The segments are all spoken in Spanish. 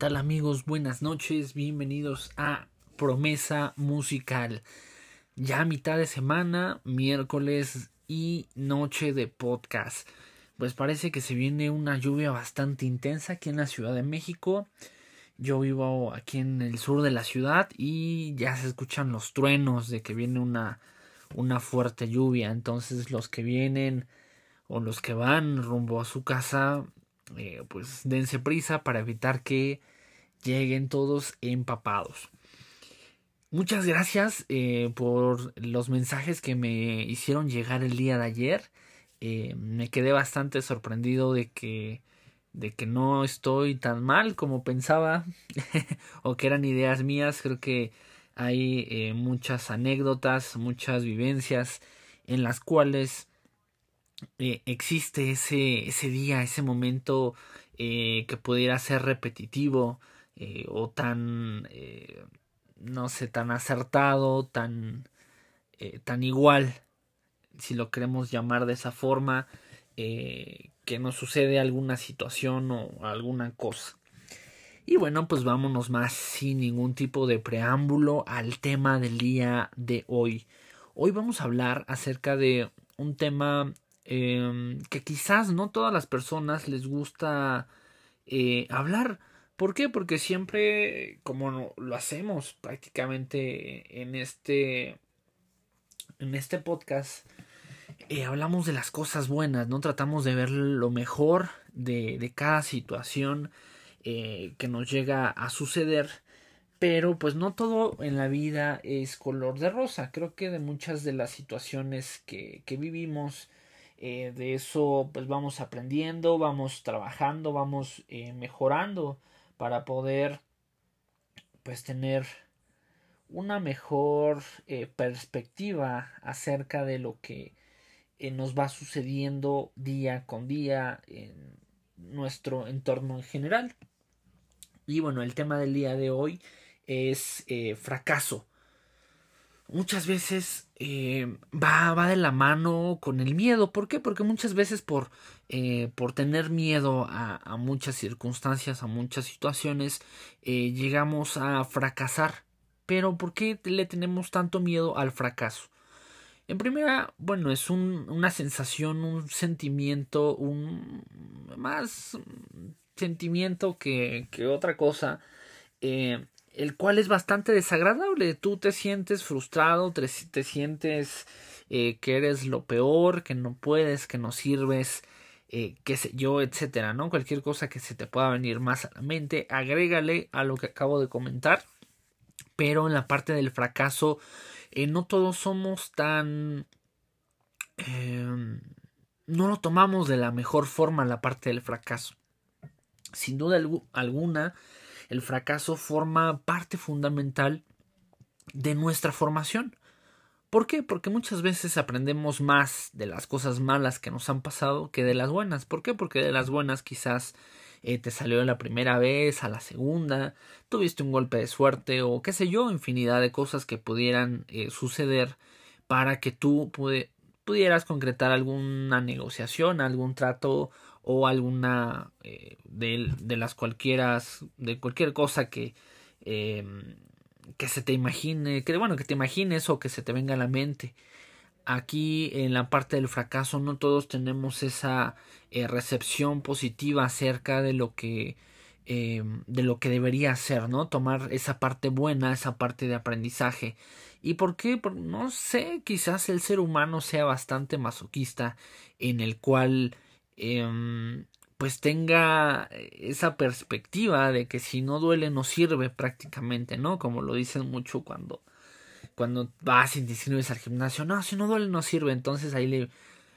tal amigos? Buenas noches, bienvenidos a Promesa Musical. Ya mitad de semana, miércoles y noche de podcast. Pues parece que se viene una lluvia bastante intensa aquí en la Ciudad de México. Yo vivo aquí en el sur de la ciudad y ya se escuchan los truenos de que viene una, una fuerte lluvia. Entonces los que vienen o los que van rumbo a su casa eh, pues dense prisa para evitar que lleguen todos empapados. Muchas gracias eh, por los mensajes que me hicieron llegar el día de ayer. Eh, me quedé bastante sorprendido de que de que no estoy tan mal como pensaba o que eran ideas mías. Creo que hay muchas anécdotas, muchas vivencias en las cuales eh, existe ese, ese día, ese momento eh, que pudiera ser repetitivo eh, o tan, no sé, tan acertado, tan, tan igual, si lo queremos llamar de esa forma, que nos sucede alguna situación o alguna cosa. Y bueno, pues vámonos más sin ningún tipo de preámbulo al tema del día de hoy. Hoy vamos a hablar acerca de un tema Em, que quizás no todas las personas les gusta eh, hablar. ¿Por qué? Porque siempre, como lo hacemos prácticamente en este, en este podcast, eh, hablamos de las cosas buenas, ¿no? Tratamos de ver lo mejor de, cada situación eh, que nos llega a suceder. Pero pues no todo en la vida es color de rosa. Creo que de muchas de las situaciones que, vivimos, eh, de eso pues vamos aprendiendo, vamos trabajando, vamos mejorando para poder pues tener una mejor eh, perspectiva acerca de lo que nos va sucediendo día con día en nuestro entorno en general. Y bueno, el tema del día de hoy es fracaso muchas veces eh, va, va de la mano con el miedo. ¿Por qué? Porque muchas veces por, eh, por tener miedo a, muchas circunstancias, a muchas situaciones, eh, llegamos a fracasar. Pero ¿por qué le tenemos tanto miedo al fracaso? En primera, bueno, es un, una sensación, un sentimiento, un más sentimiento que, que otra cosa. El cual es bastante desagradable. Tú te sientes frustrado, te, sientes eh, que eres lo peor, que no puedes, que no sirves, eh, qué sé yo, etcétera, ¿no? Cualquier cosa que se te pueda venir más a la mente, agrégale a lo que acabo de comentar. Pero en la parte del fracaso, eh, no todos somos tan. Em, no lo tomamos de la mejor forma la parte del fracaso. Sin duda alguna, el fracaso forma parte fundamental de nuestra formación. ¿Por qué? Porque muchas veces aprendemos más de las cosas malas que nos han pasado que de las buenas. ¿Por qué? Porque de las buenas quizás eh, te salió la primera vez, a la segunda, tuviste un golpe de suerte o qué sé yo, infinidad de cosas que pudieran eh, suceder para que tú pudieras concretar alguna negociación, algún trato o alguna eh, de, de, las cualquieras de cualquier cosa que eh, que se te imagine que bueno que te imagines o que se te venga a la mente. Aquí en la parte del fracaso no todos tenemos esa eh, recepción positiva acerca de lo que eh, de lo que debería ser no tomar esa parte buena esa parte de aprendizaje y por qué no sé quizás el ser humano sea bastante masoquista en el cual Em, pues tenga esa perspectiva de que si no duele no sirve prácticamente, ¿no? Como lo dicen mucho cuando, cuando vas y al gimnasio, no, si no duele no sirve, entonces ahí le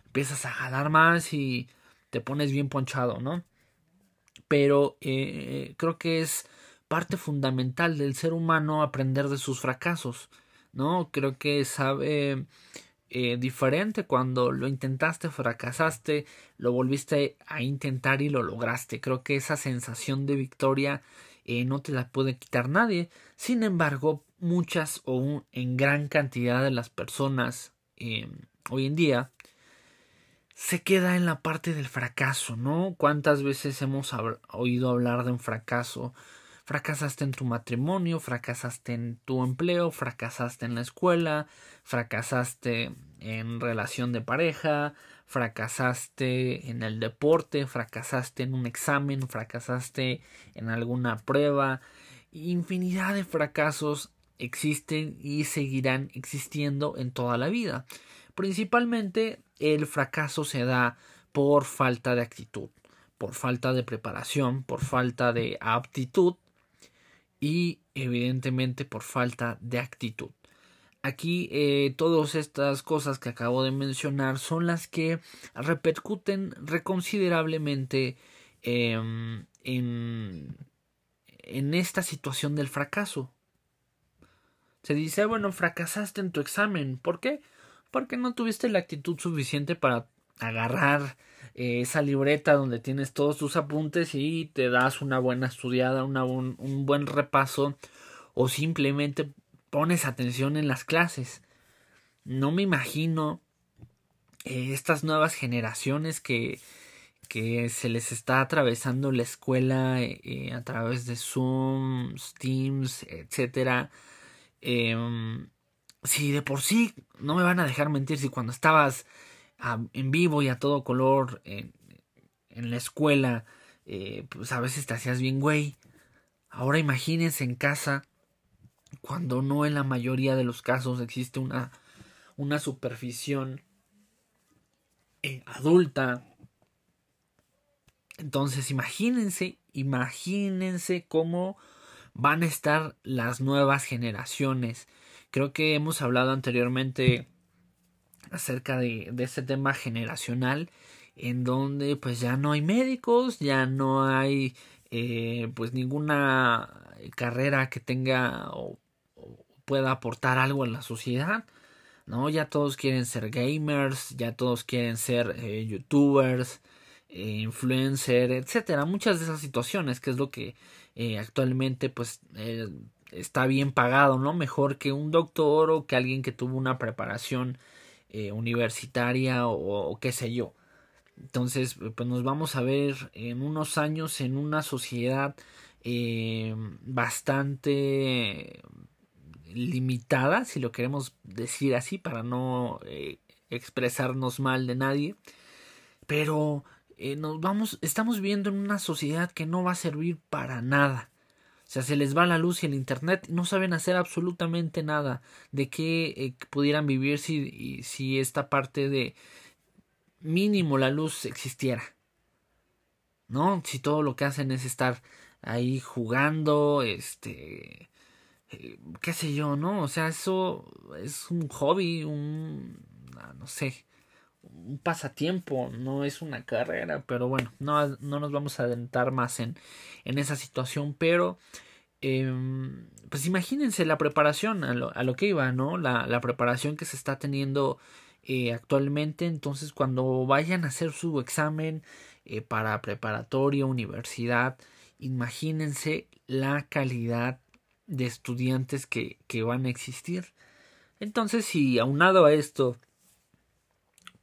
empiezas a jalar más y te pones bien ponchado, ¿no? Pero eh, creo que es parte fundamental del ser humano aprender de sus fracasos, ¿no? Creo que sabe eh, diferente cuando lo intentaste, fracasaste, lo volviste a intentar y lo lograste. Creo que esa sensación de victoria eh, no te la puede quitar nadie. Sin embargo, muchas o en gran cantidad de las personas eh, hoy en día se queda en la parte del fracaso, ¿no? ¿Cuántas veces hemos oído hablar de un fracaso? fracasaste en tu matrimonio, fracasaste en tu empleo, fracasaste en la escuela, fracasaste en relación de pareja, fracasaste en el deporte, fracasaste en un examen, fracasaste en alguna prueba. Infinidad de fracasos existen y seguirán existiendo en toda la vida. Principalmente el fracaso se da por falta de actitud, por falta de preparación, por falta de aptitud y evidentemente por falta de actitud. Aquí eh, todas estas cosas que acabo de mencionar son las que repercuten reconsiderablemente em, en, en esta situación del fracaso. Se dice, bueno, fracasaste en tu examen. ¿Por qué? Porque no tuviste la actitud suficiente para agarrar eh, esa libreta donde tienes todos tus apuntes y te das una buena estudiada, una, un buen repaso o simplemente pones atención en las clases. No me imagino eh, estas nuevas generaciones que, que se les está atravesando la escuela eh, a través de Zoom, Teams, etcétera. Em, si de por sí no me van a dejar mentir si cuando estabas en vivo y a todo color en, la escuela, eh, pues a veces te hacías bien güey. Ahora imagínense en casa cuando no en la mayoría de los casos existe una, una superficie eh, adulta. Entonces imagínense, imagínense cómo van a estar las nuevas generaciones. Creo que hemos hablado anteriormente acerca de, de este tema generacional en donde pues ya no hay médicos, ya no hay eh, pues ninguna carrera que tenga o pueda aportar algo a la sociedad. ¿no? Ya todos quieren ser gamers, ya todos quieren ser eh, youtubers, eh, influencer, etcétera. Muchas de esas situaciones, que es lo que eh, actualmente pues está bien pagado, ¿no? Mejor que un doctor o que alguien que tuvo una preparación universitaria o, qué sé yo. Entonces, pues nos vamos a ver en unos años en una sociedad bastante limitada, si lo queremos decir así, para no eh, expresarnos mal de nadie. Pero eh, nos vamos, estamos viviendo en una sociedad que no va a servir para nada. Sea, se les va la luz y el internet, no saben hacer absolutamente nada de qué eh, pudieran vivir si, si esta parte de mínimo la luz existiera. ¿No? Si todo lo que hacen es estar ahí jugando, este, eh, qué sé yo, ¿no? O sea, eso es un hobby, un, no sé, un pasatiempo, no es una carrera, pero bueno, no, no nos vamos a adentrar más en, en esa situación, pero em, pues imagínense la preparación a lo, a lo que iba, ¿no? La, la, preparación que se está teniendo eh, actualmente, entonces cuando vayan a hacer su examen eh, para preparatoria, universidad, imagínense la calidad de estudiantes que, que van a existir. Entonces, si aunado a esto,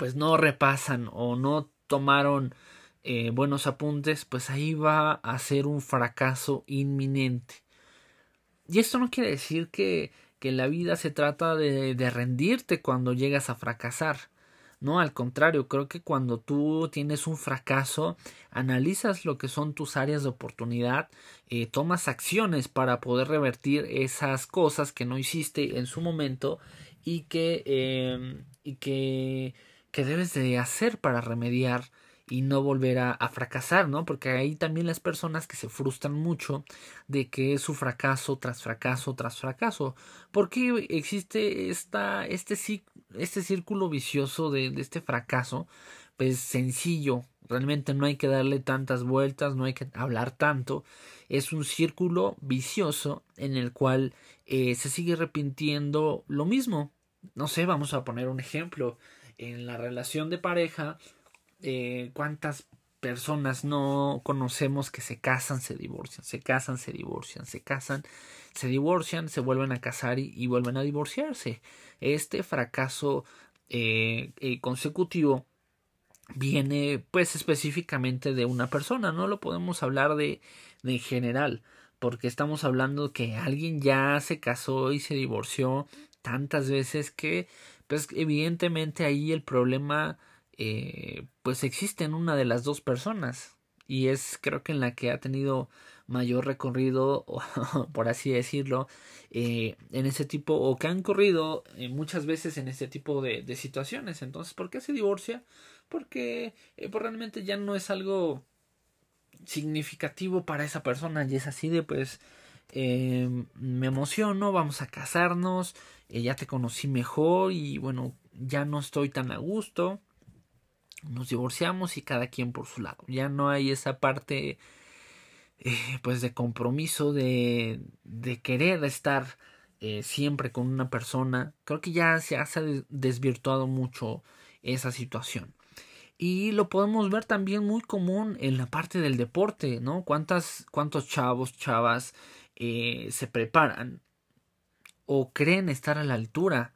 pues no repasan o no tomaron eh, buenos apuntes, pues ahí va a ser un fracaso inminente. Y esto no quiere decir que, que la vida se trata de, de rendirte cuando llegas a fracasar. No, al contrario, creo que cuando tú tienes un fracaso, analizas lo que son tus áreas de oportunidad, eh, tomas acciones para poder revertir esas cosas que no hiciste en su momento y que, eh, y que, que debes de hacer para remediar y no volver a, fracasar, ¿no? Porque hay también las personas que se frustran mucho de que es su fracaso tras fracaso tras fracaso. Porque existe esta, este, este círculo vicioso de, de este fracaso, pues sencillo, realmente no hay que darle tantas vueltas, no hay que hablar tanto, es un círculo vicioso en el cual eh, se sigue repitiendo lo mismo. No sé, vamos a poner un ejemplo. En la relación de pareja, eh, cuántas personas no conocemos que se casan, se divorcian, se casan, se divorcian, se casan, se divorcian, se vuelven a casar y, vuelven a divorciarse. Este fracaso eh, eh, consecutivo viene pues específicamente de una persona, no lo podemos hablar de, de en general, porque estamos hablando que alguien ya se casó y se divorció tantas veces que pues evidentemente ahí el problema eh, pues existe en una de las dos personas y es creo que en la que ha tenido mayor recorrido por así decirlo eh, en ese tipo o que han corrido eh, muchas veces en ese tipo de, situaciones entonces ¿por qué se divorcia? porque pues realmente ya no es algo significativo para esa persona y es así de pues eh, me emociono, vamos a casarnos, eh, ya te conocí mejor y bueno, ya no estoy tan a gusto, nos divorciamos y cada quien por su lado, ya no hay esa parte eh, pues de compromiso, de, de querer estar siempre con una persona, creo que ya se ha desvirtuado mucho esa situación. Y lo podemos ver también muy común en la parte del deporte, ¿no? ¿Cuántas, ¿Cuántos chavos, chavas eh, se preparan o creen estar a la altura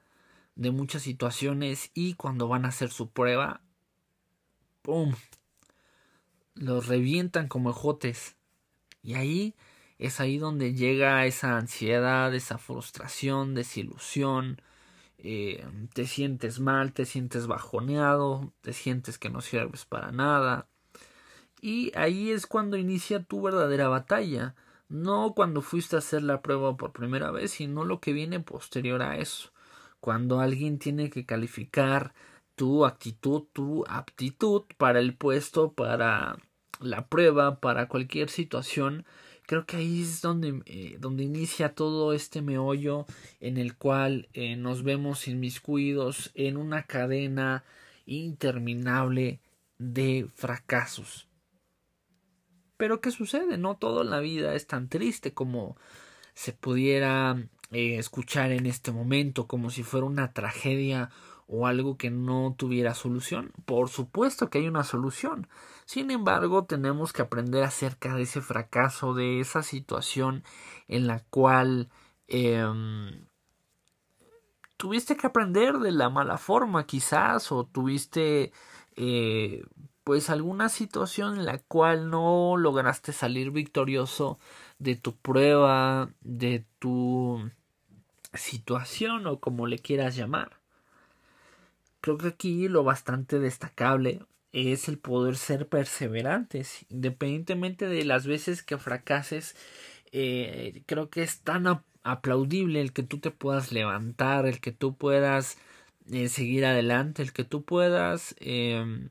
de muchas situaciones y cuando van a hacer su prueba, ¡pum! Los revientan como ejotes. Y ahí es ahí donde llega esa ansiedad, esa frustración, desilusión, eh, te sientes mal, te sientes bajoneado, te sientes que no sirves para nada. Y ahí es cuando inicia tu verdadera batalla. No cuando fuiste a hacer la prueba por primera vez, sino lo que viene posterior a eso. Cuando alguien tiene que calificar tu actitud, tu aptitud para el puesto, para la prueba, para cualquier situación creo que ahí es donde, eh, donde inicia todo este meollo en el cual eh, nos vemos inmiscuidos en una cadena interminable de fracasos. Pero ¿qué sucede? No todo en la vida es tan triste como se pudiera eh, escuchar en este momento, como si fuera una tragedia o algo que no tuviera solución. Por supuesto que hay una solución. Sin embargo, tenemos que aprender acerca de ese fracaso, de esa situación en la cual em, tuviste que aprender de la mala forma quizás o tuviste eh, pues alguna situación en la cual no lograste salir victorioso de tu prueba, de tu situación o como le quieras llamar. Creo que aquí lo bastante destacable es el poder ser perseverantes, independientemente de las veces que fracases. Eh, creo que es tan aplaudible el que tú te puedas levantar, el que tú puedas eh, seguir adelante, el que tú puedas, em,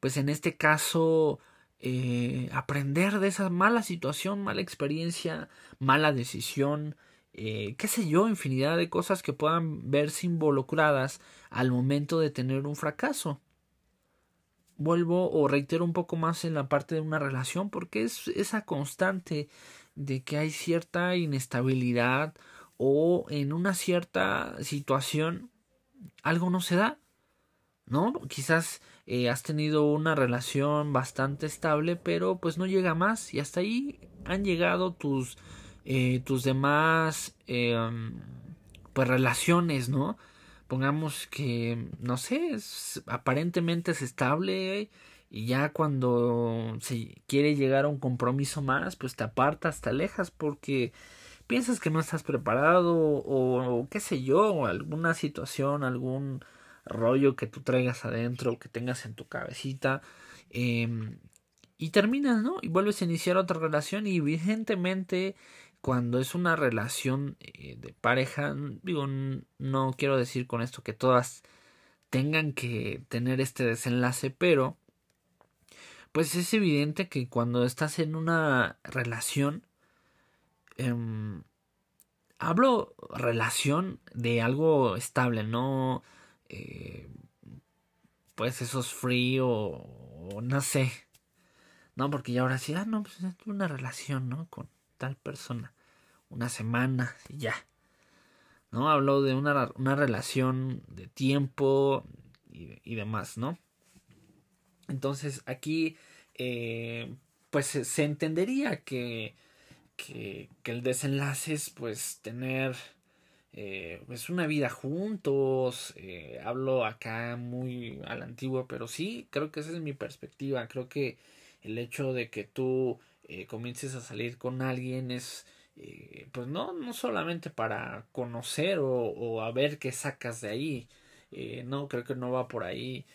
pues en este caso, eh, aprender de esa mala situación, mala experiencia, mala decisión, eh, qué sé yo, infinidad de cosas que puedan verse involucradas al momento de tener un fracaso. Vuelvo o reitero un poco más en la parte de una relación porque es esa constante de que hay cierta inestabilidad o en una cierta situación algo no se da, ¿no? Quizás eh, has tenido una relación bastante estable pero pues no llega más y hasta ahí han llegado tus eh, tus demás eh, pues relaciones, ¿no? Pongamos que, no sé, aparentemente es estable y ya cuando se quiere llegar a un compromiso más, pues te apartas, te alejas porque piensas que no estás preparado o, qué sé yo, o alguna situación, algún rollo que tú traigas adentro, que tengas en tu cabecita. Em, y terminas, ¿no? Y vuelves a iniciar otra relación y evidentemente cuando es una relación eh, de pareja, digo, no quiero decir con esto que todas tengan que tener este desenlace, pero pues es evidente que cuando estás en una relación, em, hablo relación de algo estable, no eh, pues esos free o, no sé, no, porque ya ahora sí, ah, no, pues es una relación, ¿no? Con tal persona. Una semana y ya. ¿No? Habló de una, una relación de tiempo y, demás, ¿no? Entonces aquí eh, pues se entendería que, que, el desenlace es pues tener eh, pues una vida juntos. Eh, hablo acá muy a la antigua, pero sí, creo que esa es mi perspectiva. Creo que el hecho de que tú eh, comiences a salir con alguien es eh, pues no, no solamente para conocer o, o, a ver qué sacas de ahí. No, creo que no va por ahí.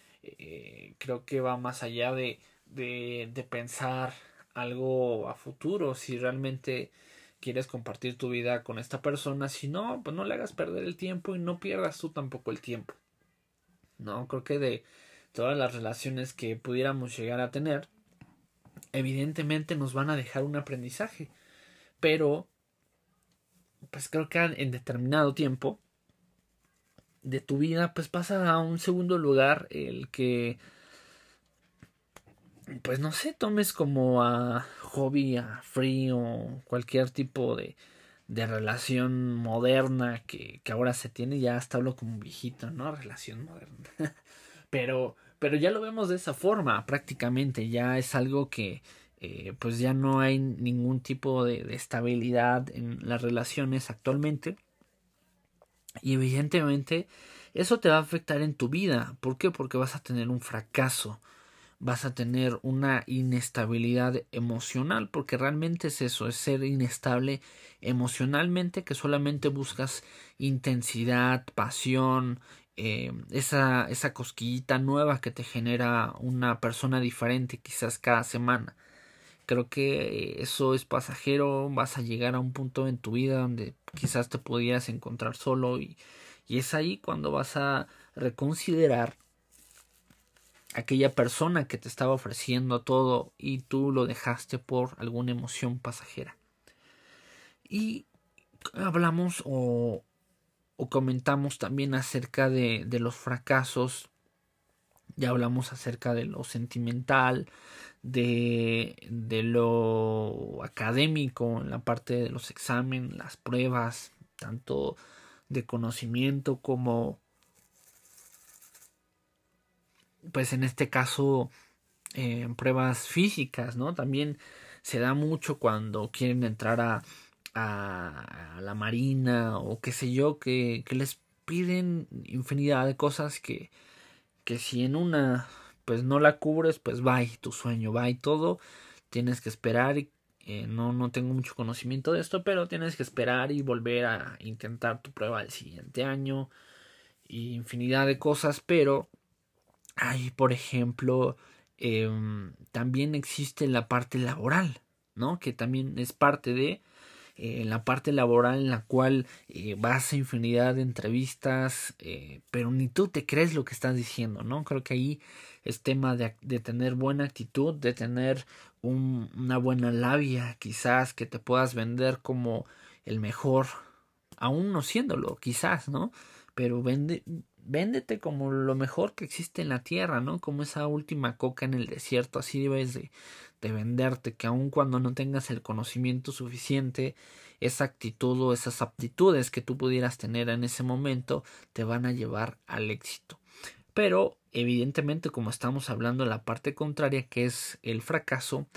Creo que va más allá de, de, de pensar algo a futuro. Si realmente quieres compartir tu vida con esta persona. Si no, pues no le hagas perder el tiempo y no pierdas tú tampoco el tiempo. No, creo que de todas las relaciones que pudiéramos llegar a tener, evidentemente nos van a dejar un aprendizaje. Pero pues creo que en determinado tiempo de tu vida, pues pasa a un segundo lugar el que, pues no sé, tomes como a hobby, a free o cualquier tipo de, de relación moderna que, que ahora se tiene, ya hasta hablo como viejito, ¿no? Relación moderna. pero, pero ya lo vemos de esa forma, prácticamente, ya es algo que, eh, pues ya no hay ningún tipo de, estabilidad en las relaciones actualmente. Y evidentemente eso te va a afectar en tu vida. ¿Por qué? Porque vas a tener un fracaso, vas a tener una inestabilidad emocional, porque realmente es eso, es ser inestable emocionalmente, que solamente buscas intensidad, pasión, eh, esa, esa cosquillita nueva que te genera una persona diferente quizás cada semana. Creo que eso es pasajero, vas a llegar a un punto en tu vida donde quizás te podías encontrar solo y, y es ahí cuando vas a reconsiderar aquella persona que te estaba ofreciendo todo y tú lo dejaste por alguna emoción pasajera. Y hablamos o, comentamos también acerca de, de, los fracasos, ya hablamos acerca de lo sentimental, de, de lo académico, en la parte de los exámenes, las pruebas, tanto de conocimiento como pues en este caso eh, pruebas físicas, ¿no? También se da mucho cuando quieren entrar a, a, la marina o qué sé yo, que, que les piden infinidad de cosas que, que si en una pues no la cubres, pues va y tu sueño, va y todo. Tienes que esperar y eh, no, no tengo mucho conocimiento de esto, pero tienes que esperar y volver a intentar tu prueba el siguiente año. Y infinidad de cosas, pero hay, por ejemplo, em, también existe la parte laboral, ¿no? Que también es parte de en la parte laboral en la cual eh, vas a infinidad de entrevistas, eh, pero ni tú te crees lo que estás diciendo, ¿no? Creo que ahí es tema de, tener buena actitud, de tener un, una buena labia, quizás que te puedas vender como el mejor, aún no siéndolo, quizás, ¿no? Pero vende, véndete como lo mejor que existe en la tierra, ¿no? Como esa última coca en el desierto, así debes de, de venderte, que aun cuando no tengas el conocimiento suficiente, esa actitud o esas aptitudes que tú pudieras tener en ese momento te van a llevar al éxito. Pero evidentemente como estamos hablando de la parte contraria que es el fracaso,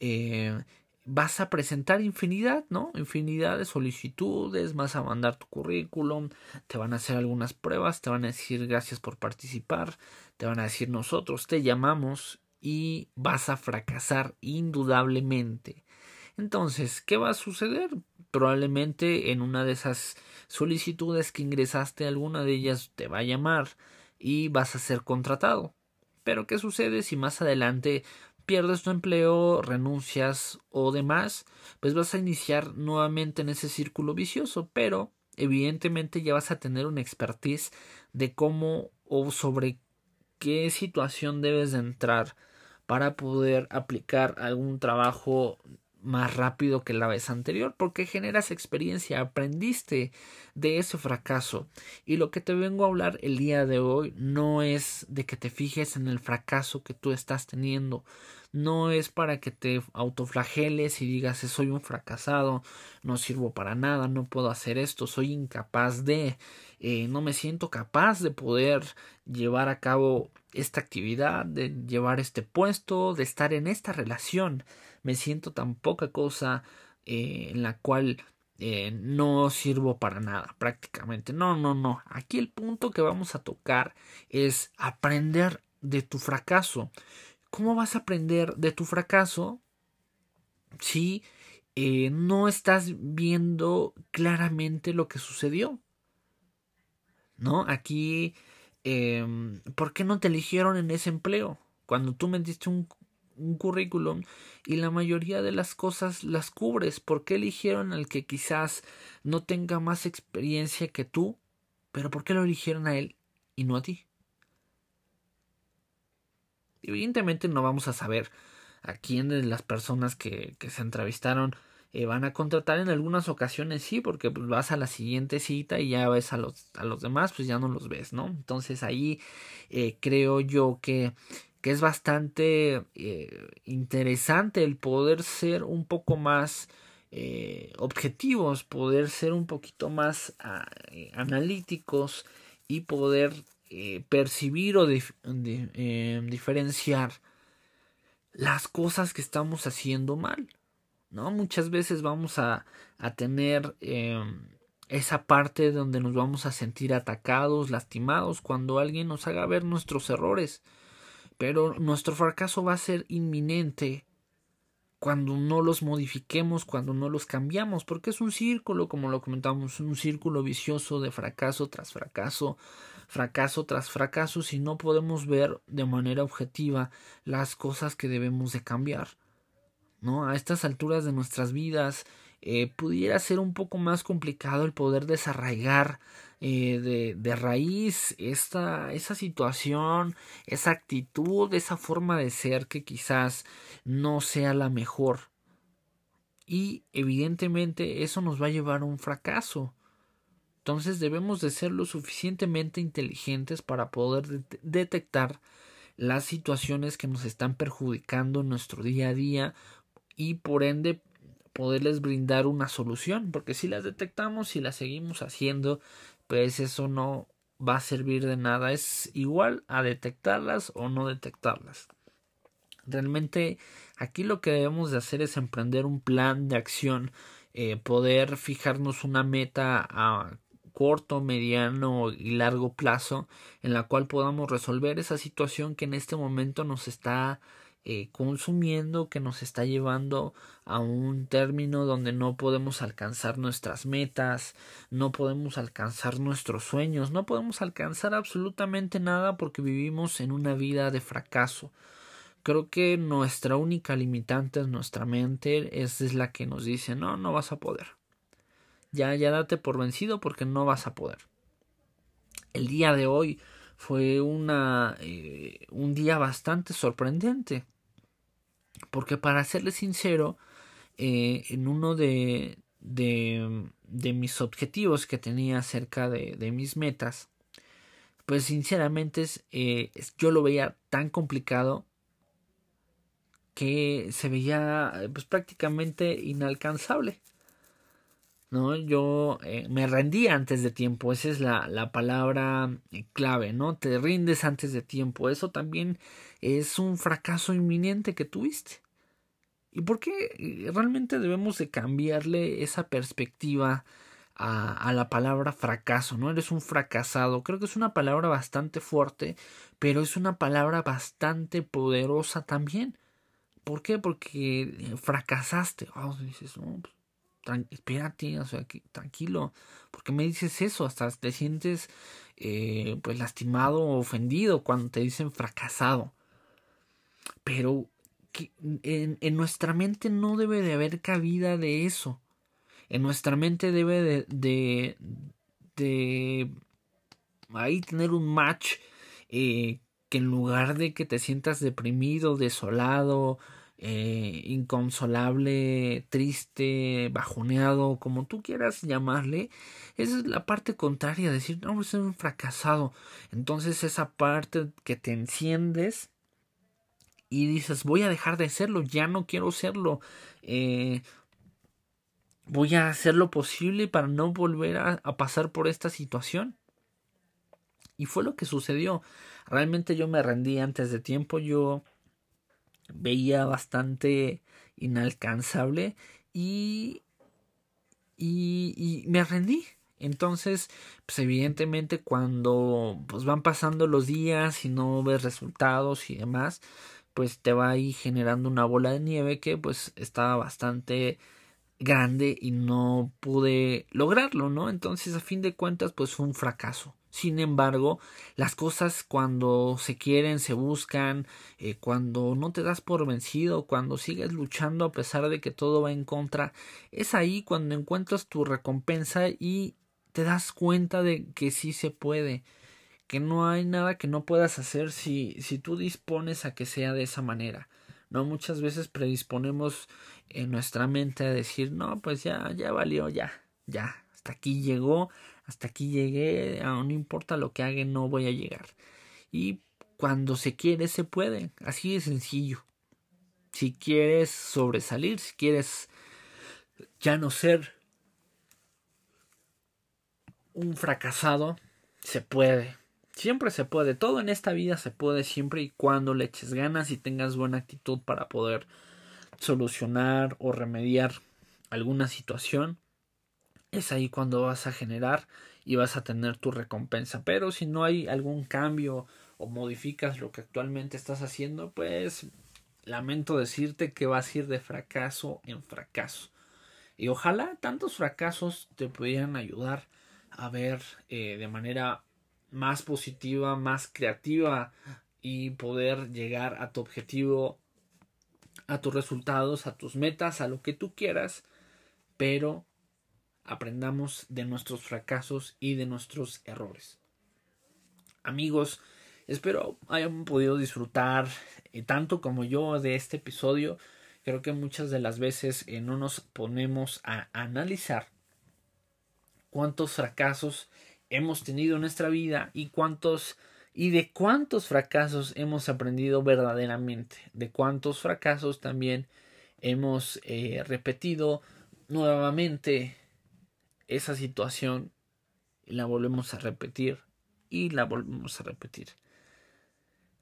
eh, vas a presentar infinidad, ¿no? Infinidad de solicitudes, vas a mandar tu currículum, te van a hacer algunas pruebas, te van a decir gracias por participar, te van a decir nosotros te llamamos y vas a fracasar indudablemente. Entonces, ¿qué va a suceder? Probablemente en una de esas solicitudes que ingresaste, alguna de ellas te va a llamar y vas a ser contratado. Pero ¿qué sucede si más adelante pierdes tu empleo, renuncias o demás, pues vas a iniciar nuevamente en ese círculo vicioso, pero evidentemente ya vas a tener una expertise de cómo o sobre qué situación debes de entrar para poder aplicar algún trabajo más rápido que la vez anterior porque generas experiencia, aprendiste de ese fracaso. Y lo que te vengo a hablar el día de hoy no es de que te fijes en el fracaso que tú estás teniendo, no es para que te autoflageles y digas soy un fracasado, no sirvo para nada, no puedo hacer esto, soy incapaz de, eh, no me siento capaz de poder llevar a cabo esta actividad, de llevar este puesto, de estar en esta relación me siento tan poca cosa eh, en la cual eh, no sirvo para nada prácticamente. No, no, no. Aquí el punto que vamos a tocar es aprender de tu fracaso. ¿Cómo vas a aprender de tu fracaso? si eh, no estás viendo claramente lo que sucedió. ¿No? Aquí, eh, ¿por qué no te eligieron en ese empleo? Cuando tú metiste un, un currículum y la mayoría de las cosas las cubres. ¿Por qué eligieron al que quizás no tenga más experiencia que tú? Pero ¿por qué lo eligieron a él y no a ti? Evidentemente no vamos a saber a quién de las personas que, que se entrevistaron eh, van a contratar en algunas ocasiones sí porque pues, vas a la siguiente cita y ya ves a los a los demás pues ya no los ves no entonces ahí eh, creo yo que que es bastante eh, interesante el poder ser un poco más eh, objetivos poder ser un poquito más ah, analíticos y poder percibir o diferenciar las cosas que estamos haciendo mal ¿no? Muchas veces vamos a, tener esa parte donde nos vamos a sentir atacados, lastimados, cuando alguien nos haga ver nuestros errores. Pero nuestro fracaso va a ser inminente cuando no los modifiquemos, cuando no los cambiamos, porque es un círculo, como lo comentamos, un círculo vicioso de fracaso tras fracaso, fracaso tras fracaso, si no podemos ver de manera objetiva las cosas que debemos de cambiar. ¿no? A estas alturas de nuestras vidas eh, pudiera ser un poco más complicado el poder desarraigar eh, de, de, raíz esta, esa situación, esa actitud, esa forma de ser que quizás no sea la mejor. Y evidentemente eso nos va a llevar a un fracaso. Entonces debemos de ser lo suficientemente inteligentes para poder detectar las situaciones que nos están perjudicando en nuestro día a día y por ende poderles brindar una solución, porque si las detectamos y las seguimos haciendo, pues eso no va a servir de nada, es igual a detectarlas o no detectarlas. Realmente aquí lo que debemos de hacer es emprender un plan de acción, eh, poder fijarnos una meta a corto, mediano y largo plazo en la cual podamos resolver esa situación que en este momento nos está eh, consumiendo que nos está llevando a un término donde no podemos alcanzar nuestras metas, no podemos alcanzar nuestros sueños, no podemos alcanzar absolutamente nada porque vivimos en una vida de fracaso. Creo que nuestra única limitante es nuestra mente, esa es la que nos dice no, no vas a poder. Ya, ya date por vencido porque no vas a poder. El día de hoy fue una, eh, un día bastante sorprendente. Porque para serle sincero, eh, en uno de, de, de, mis objetivos que tenía acerca de, de mis metas, pues sinceramente eh, yo lo veía tan complicado que se veía pues prácticamente inalcanzable. ¿No? Yo eh, me rendí antes de tiempo, esa es la, la palabra clave, ¿no? Te rindes antes de tiempo, eso también es un fracaso inminente que tuviste. ¿Y por qué realmente debemos de cambiarle esa perspectiva a, a, la palabra fracaso? ¿No? Eres un fracasado. Creo que es una palabra bastante fuerte, pero es una palabra bastante poderosa también. ¿Por qué? Porque fracasaste. Oh, dices, no, pues, espérate, o sea, tranquilo. ¿Por qué me dices eso? Hasta te sientes eh, pues lastimado o ofendido cuando te dicen fracasado. Pero en, en, nuestra mente no debe de haber cabida de eso. En nuestra mente debe de, de, de ahí tener un match eh, que en lugar de que te sientas deprimido, desolado, eh, inconsolable, triste, bajoneado, como tú quieras llamarle, esa es la parte contraria, decir, no, soy un fracasado. Entonces esa parte que te enciendes y dices, voy a dejar de serlo, ya no quiero serlo. Eh, voy a hacer lo posible para no volver a, a, pasar por esta situación. Y fue lo que sucedió. Realmente yo me rendí antes de tiempo, yo veía bastante inalcanzable y, y, y me rendí. Entonces, pues evidentemente cuando pues van pasando los días y no ves resultados y demás, pues te va ahí generando una bola de nieve que pues estaba bastante grande y no pude lograrlo, ¿no? Entonces a fin de cuentas pues fue un fracaso. Sin embargo, las cosas cuando se quieren, se buscan, eh, cuando no te das por vencido, cuando sigues luchando a pesar de que todo va en contra, es ahí cuando encuentras tu recompensa y te das cuenta de que sí se puede, que no hay nada que no puedas hacer si, si tú dispones a que sea de esa manera. No muchas veces predisponemos en nuestra mente a decir, no, pues ya, ya valió, ya, ya, hasta aquí llegó, hasta aquí llegué, no importa lo que haga, no voy a llegar. Y cuando se quiere, se puede, así de sencillo. Si quieres sobresalir, si quieres ya no ser un fracasado, se puede. Siempre se puede, todo en esta vida se puede siempre y cuando le eches ganas y tengas buena actitud para poder solucionar o remediar alguna situación es ahí cuando vas a generar y vas a tener tu recompensa. Pero si no hay algún cambio o modificas lo que actualmente estás haciendo, pues lamento decirte que vas a ir de fracaso en fracaso. Y ojalá tantos fracasos te pudieran ayudar a ver eh, de manera más positiva, más creativa y poder llegar a tu objetivo, a tus resultados, a tus metas, a lo que tú quieras, pero aprendamos de nuestros fracasos y de nuestros errores. Amigos, espero hayan podido disfrutar eh, tanto como yo de este episodio. Creo que muchas de las veces eh, no nos ponemos a analizar cuántos fracasos hemos tenido en nuestra vida y cuántos y de cuántos fracasos hemos aprendido verdaderamente, de cuántos fracasos también hemos eh, repetido nuevamente esa situación y la volvemos a repetir y la volvemos a repetir.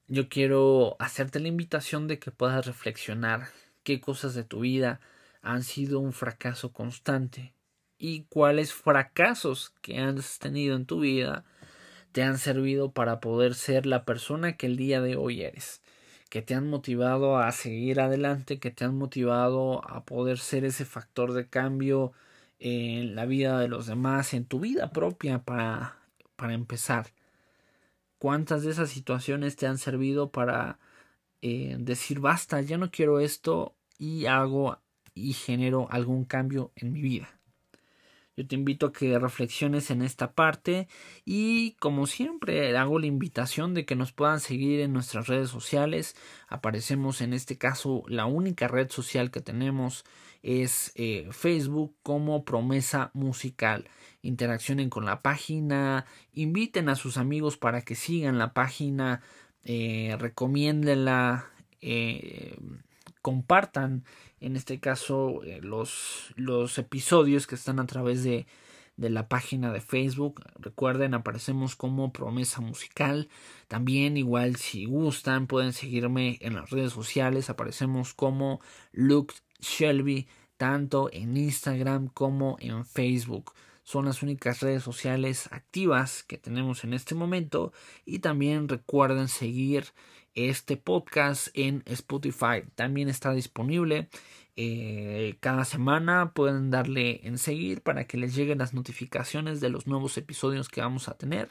Yo quiero hacerte la invitación de que puedas reflexionar qué cosas de tu vida han sido un fracaso constante y cuáles fracasos que has tenido en tu vida te han servido para poder ser la persona que el día de hoy eres, que te han motivado a seguir adelante, que te han motivado a poder ser ese factor de cambio en la vida de los demás, en tu vida propia para, para empezar. ¿Cuántas de esas situaciones te han servido para eh, decir basta, ya no quiero esto y hago y genero algún cambio en mi vida? Yo te invito a que reflexiones en esta parte y como siempre hago la invitación de que nos puedan seguir en nuestras redes sociales. Aparecemos en este caso la única red social que tenemos es eh, Facebook como promesa musical. Interaccionen con la página, inviten a sus amigos para que sigan la página, eh, recomiéndenla, eh, compartan en este caso eh, los, los episodios que están a través de, de la página de Facebook. Recuerden, aparecemos como promesa musical. También, igual, si gustan, pueden seguirme en las redes sociales. Aparecemos como Luke Shelby, tanto en Instagram como en Facebook. Son las únicas redes sociales activas que tenemos en este momento. Y también recuerden seguir este podcast en Spotify. También está disponible eh, cada semana. Pueden darle en seguir para que les lleguen las notificaciones de los nuevos episodios que vamos a tener.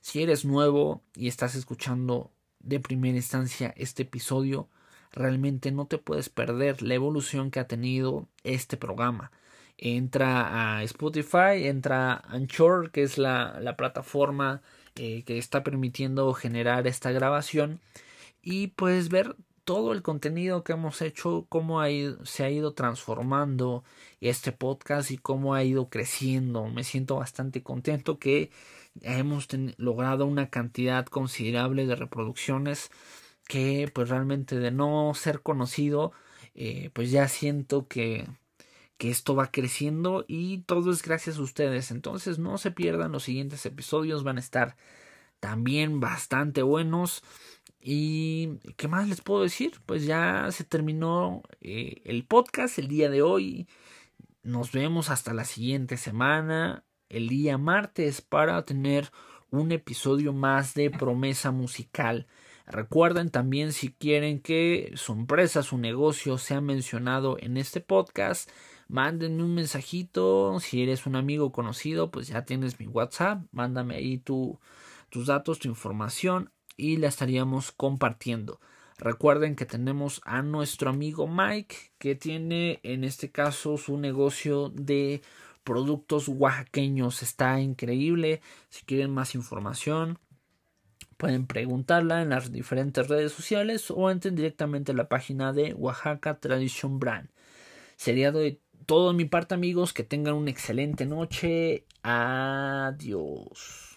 Si eres nuevo y estás escuchando de primera instancia este episodio, realmente no te puedes perder la evolución que ha tenido este programa. Entra a Spotify, entra a Anchor, que es la, la plataforma eh, que está permitiendo generar esta grabación y puedes ver todo el contenido que hemos hecho, cómo se ha ido transformando este podcast y cómo ha ido creciendo. Me siento bastante contento que hemos logrado una cantidad considerable de reproducciones que pues realmente de no ser conocido eh, pues ya siento que que esto va creciendo y todo es gracias a ustedes entonces no se pierdan los siguientes episodios van a estar también bastante buenos y qué más les puedo decir pues ya se terminó eh, el podcast el día de hoy nos vemos hasta la siguiente semana el día martes para tener un episodio más de promesa musical Recuerden también si quieren que su empresa, su negocio sea mencionado en este podcast, mándenme un mensajito. Si eres un amigo conocido, pues ya tienes mi WhatsApp. Mándame ahí tu, tus datos, tu información y la estaríamos compartiendo. Recuerden que tenemos a nuestro amigo Mike que tiene en este caso su negocio de productos oaxaqueños. Está increíble. Si quieren más información, pueden preguntarla en las diferentes redes sociales o entren directamente a la página de Oaxaca Tradition Brand. Sería de todo mi parte amigos, que tengan una excelente noche. Adiós.